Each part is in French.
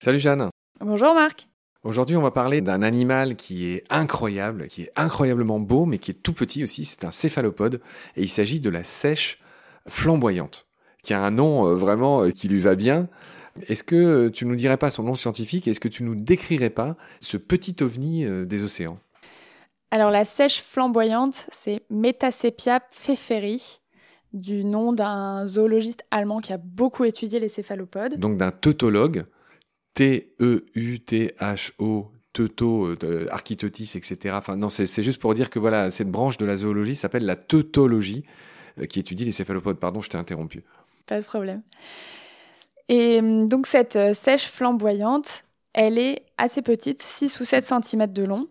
Salut Jeanne. Bonjour Marc. Aujourd'hui, on va parler d'un animal qui est incroyable, qui est incroyablement beau, mais qui est tout petit aussi. C'est un céphalopode et il s'agit de la sèche flamboyante, qui a un nom euh, vraiment euh, qui lui va bien. Est-ce que tu nous dirais pas son nom scientifique? Est-ce que tu nous décrirais pas ce petit ovni euh, des océans? Alors la sèche flamboyante, c'est Metasepia pfefferi, du nom d'un zoologiste allemand qui a beaucoup étudié les céphalopodes. Donc d'un tautologue, T-E-U-T-H-O, teuto, architeutis, etc. Enfin non, c'est juste pour dire que voilà, cette branche de la zoologie s'appelle la teutologie, qui étudie les céphalopodes. Pardon, je t'ai interrompu. Pas de problème. Et hum, donc cette euh, sèche flamboyante, elle est assez petite, 6 ou 7 cm de long.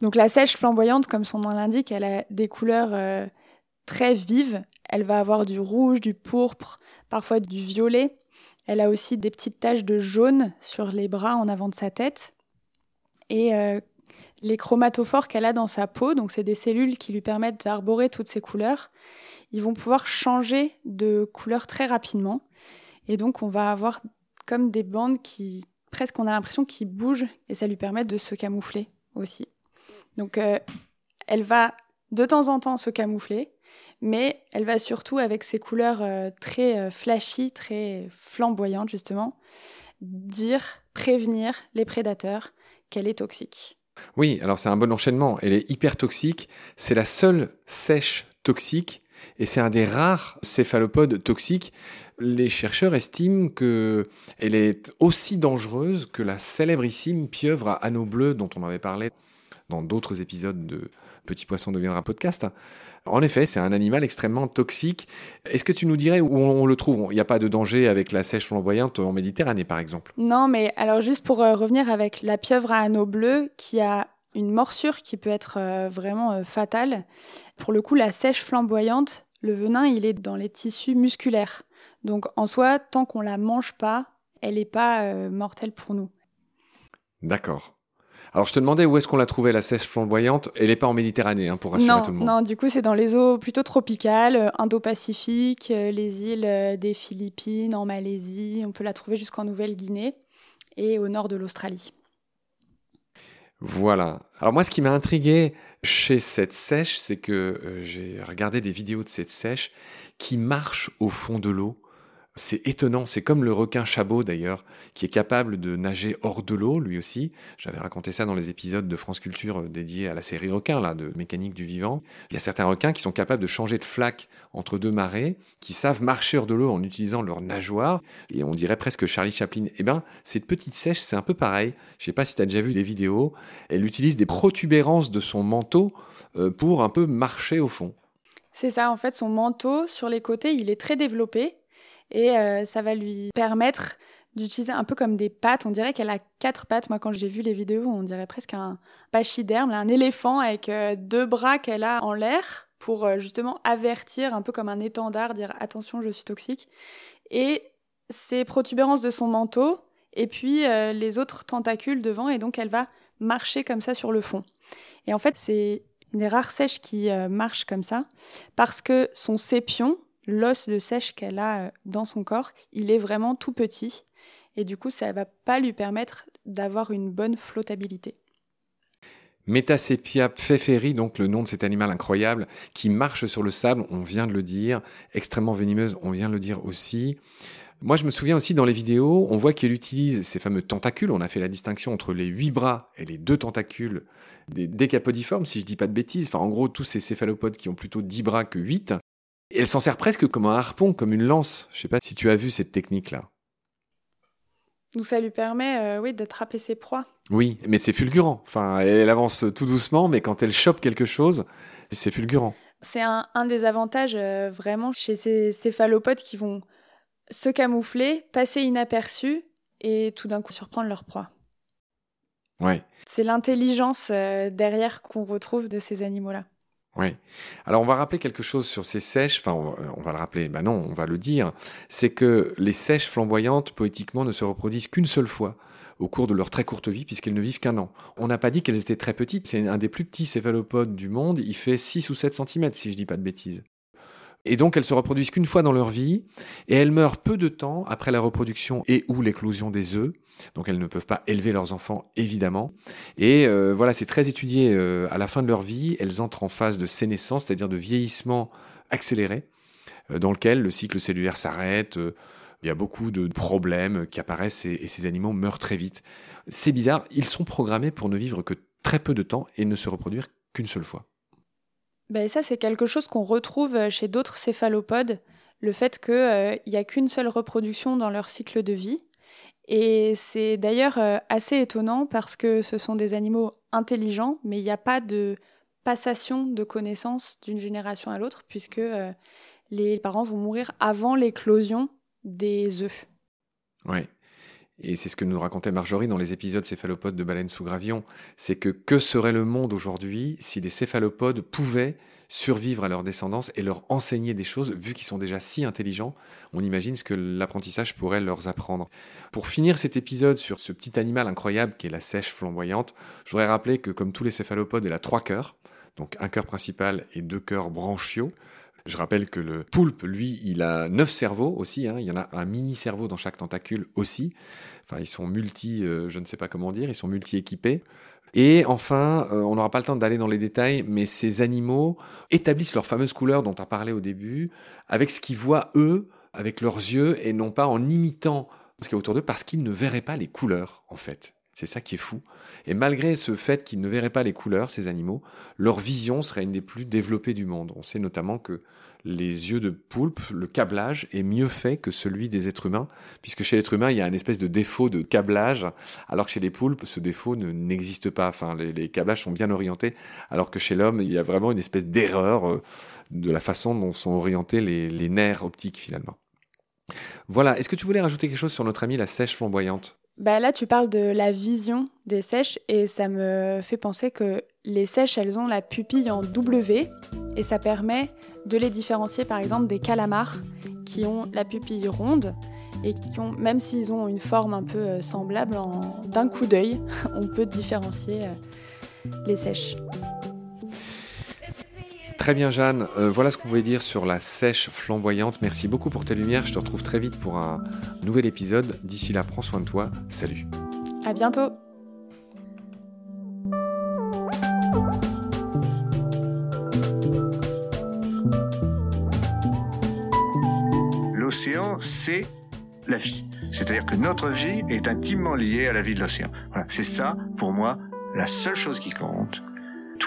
Donc la sèche flamboyante, comme son nom l'indique, elle a des couleurs euh, très vives. Elle va avoir du rouge, du pourpre, parfois du violet. Elle a aussi des petites taches de jaune sur les bras en avant de sa tête. Et euh, les chromatophores qu'elle a dans sa peau, donc c'est des cellules qui lui permettent d'arborer toutes ces couleurs, ils vont pouvoir changer de couleur très rapidement. Et donc, on va avoir comme des bandes qui, presque, on a l'impression qu'ils bougent et ça lui permet de se camoufler aussi. Donc, euh, elle va de temps en temps se camoufler, mais elle va surtout, avec ses couleurs euh, très euh, flashy, très flamboyantes justement, dire, prévenir les prédateurs qu'elle est toxique. Oui, alors c'est un bon enchaînement. Elle est hyper toxique. C'est la seule sèche toxique et c'est un des rares céphalopodes toxiques. Les chercheurs estiment qu'elle est aussi dangereuse que la célébrissime pieuvre à anneaux bleus dont on avait parlé dans d'autres épisodes de Petit Poisson deviendra podcast. En effet, c'est un animal extrêmement toxique. Est-ce que tu nous dirais où on le trouve? Il n'y a pas de danger avec la sèche flamboyante en Méditerranée, par exemple? Non, mais alors juste pour euh, revenir avec la pieuvre à anneaux bleus, qui a une morsure qui peut être euh, vraiment euh, fatale. Pour le coup, la sèche flamboyante, le venin, il est dans les tissus musculaires. Donc en soi, tant qu'on la mange pas, elle n'est pas mortelle pour nous. D'accord. Alors je te demandais où est-ce qu'on l'a trouvée la sèche flamboyante. Elle n'est pas en Méditerranée, hein, pour rassurer tout le monde. Non, du coup c'est dans les eaux plutôt tropicales, Indo-Pacifique, les îles des Philippines, en Malaisie. On peut la trouver jusqu'en Nouvelle-Guinée et au nord de l'Australie. Voilà. Alors moi, ce qui m'a intrigué chez cette sèche, c'est que euh, j'ai regardé des vidéos de cette sèche qui marche au fond de l'eau c'est étonnant, c'est comme le requin chabot d'ailleurs, qui est capable de nager hors de l'eau, lui aussi. J'avais raconté ça dans les épisodes de France Culture euh, dédiés à la série requin, là, de mécanique du vivant. Il y a certains requins qui sont capables de changer de flaque entre deux marées, qui savent marcher hors de l'eau en utilisant leur nageoire, et on dirait presque Charlie Chaplin. Eh ben, cette petite sèche, c'est un peu pareil. Je sais pas si tu as déjà vu des vidéos. Elle utilise des protubérances de son manteau euh, pour un peu marcher au fond. C'est ça, en fait, son manteau sur les côtés, il est très développé et euh, ça va lui permettre d'utiliser un peu comme des pattes. On dirait qu'elle a quatre pattes. Moi, quand j'ai vu les vidéos, on dirait presque un pachyderme, un éléphant avec euh, deux bras qu'elle a en l'air pour euh, justement avertir, un peu comme un étendard, dire attention, je suis toxique. Et ses protubérances de son manteau, et puis les autres tentacules devant, et donc elle va marcher comme ça sur le fond. Et en fait, c'est une des rares sèches qui marche comme ça, parce que son sépion, l'os de sèche qu'elle a euh, dans son corps, il est vraiment tout petit. Et du coup, ça ne va pas lui permettre d'avoir une bonne flottabilité. Metasepia pfefferi, donc le nom de cet animal incroyable qui marche sur le sable, on vient de le dire, extrêmement venimeuse, on vient de le dire aussi. Moi, je me souviens aussi dans les vidéos, on voit qu'elle utilise ces fameux tentacules. On a fait la distinction entre les huit bras et les deux tentacules des décapodiformes, si je dis pas de bêtises. Enfin, en gros, tous ces céphalopodes qui ont plutôt dix bras que huit elle s'en sert presque comme un harpon, comme une lance. Je sais pas si tu as vu cette technique-là. Donc ça lui permet, euh, oui, d'attraper ses proies. Oui, mais c'est fulgurant. Enfin, elle avance tout doucement, mais quand elle chope quelque chose, c'est fulgurant. C'est un, des avantages euh, vraiment chez ces céphalopodes qui vont se camoufler, passer inaperçus et tout d'un coup surprendre leur proie. Ouais. C'est l'intelligence euh, derrière qu'on retrouve de ces animaux-là. Oui. Alors on va rappeler quelque chose sur ces sèches, enfin on va, le rappeler, ben non, on va le dire, c'est que les sèches flamboyantes poétiquement ne se reproduisent qu'une seule fois au cours de leur très courte vie, puisqu'elles ne vivent qu'un an. On n'a pas dit qu'elles étaient très petites, c'est un des plus petits céphalopodes du monde, il fait 6 ou 7 cm, si je dis pas de bêtises. Et donc elles se reproduisent qu'une fois dans leur vie, et elles meurent peu de temps après la reproduction et ou l'éclosion des œufs. Donc elles ne peuvent pas élever leurs enfants, évidemment. Et euh, voilà, c'est très étudié euh, à la fin de leur vie. Elles entrent en phase de sénescence, c'est-à-dire de vieillissement accéléré, euh, dans lequel le cycle cellulaire s'arrête. il y a beaucoup de problèmes qui apparaissent et, ces animaux meurent très vite. C'est bizarre, ils sont programmés pour ne vivre que très peu de temps et ne se reproduire qu'une seule fois. Ben ça, c'est quelque chose qu'on retrouve chez d'autres céphalopodes, le fait qu'il n'y a qu'une seule reproduction dans leur cycle de vie. Et c'est d'ailleurs euh, assez étonnant parce que ce sont des animaux intelligents, mais il n'y a pas de passation de connaissances d'une génération à l'autre, puisque euh, les parents vont mourir avant l'éclosion des œufs. Oui. Et c'est ce que nous racontait Marjorie dans les épisodes céphalopodes de baleines sous gravillon. C'est que que serait le monde aujourd'hui si les céphalopodes pouvaient survivre à leur descendance et leur enseigner des choses, vu qu'ils sont déjà si intelligents, on imagine ce que l'apprentissage pourrait leur apprendre. Pour finir cet épisode sur ce petit animal incroyable qui est la sèche flamboyante, je voudrais rappeler que comme tous les céphalopodes, elle a trois cœurs, donc un cœur principal et deux cœurs branchiaux. Je rappelle que le poulpe, lui, il a neuf cerveaux aussi. Hein. Il y en a un mini cerveau dans chaque tentacule aussi. Enfin, ils sont multi, euh, je ne sais pas comment dire, ils sont multi équipés. Et enfin, euh, on n'aura pas le temps d'aller dans les détails, mais ces animaux établissent leur fameuse couleur dont as parlé au début, avec ce qu'ils voient eux, avec leurs yeux, et non pas en imitant ce qu'il y a autour d'eux, parce qu'ils ne verraient pas les couleurs, en fait. C'est ça qui est fou. Et malgré ce fait qu'ils ne verraient pas les couleurs, ces animaux, leur vision serait une des plus développées du monde. On sait notamment que les yeux de poulpe, le câblage est mieux fait que celui des êtres humains, puisque chez l'être humain, il y a une espèce de défaut de câblage, alors que chez les poulpes, ce défaut n'existe pas. Enfin, les, câblages sont bien orientés, alors que chez l'homme, il y a vraiment une espèce d'erreur euh, de la façon dont sont orientés les nerfs optiques finalement. Voilà, est-ce que tu voulais rajouter quelque chose sur notre amie la sèche flamboyante? Bah là, tu parles de la vision des sèches et ça me fait penser que les sèches, elles ont la pupille en W et ça permet de les différencier par exemple des calamars qui ont la pupille ronde et qui ont, même s'ils ont une forme un peu euh, semblable, d'un coup d'œil, on peut différencier euh, les sèches. Très bien Jeanne, euh, voilà ce qu'on pouvait dire sur la sèche flamboyante. Merci beaucoup pour tes lumières, je te retrouve très vite pour un nouvel épisode. D'ici là, prends soin de toi, salut. À bientôt. L'océan, c'est la vie. C'est-à-dire que notre vie est intimement liée à la vie de l'océan. Voilà, c'est ça, pour moi, la seule chose qui compte.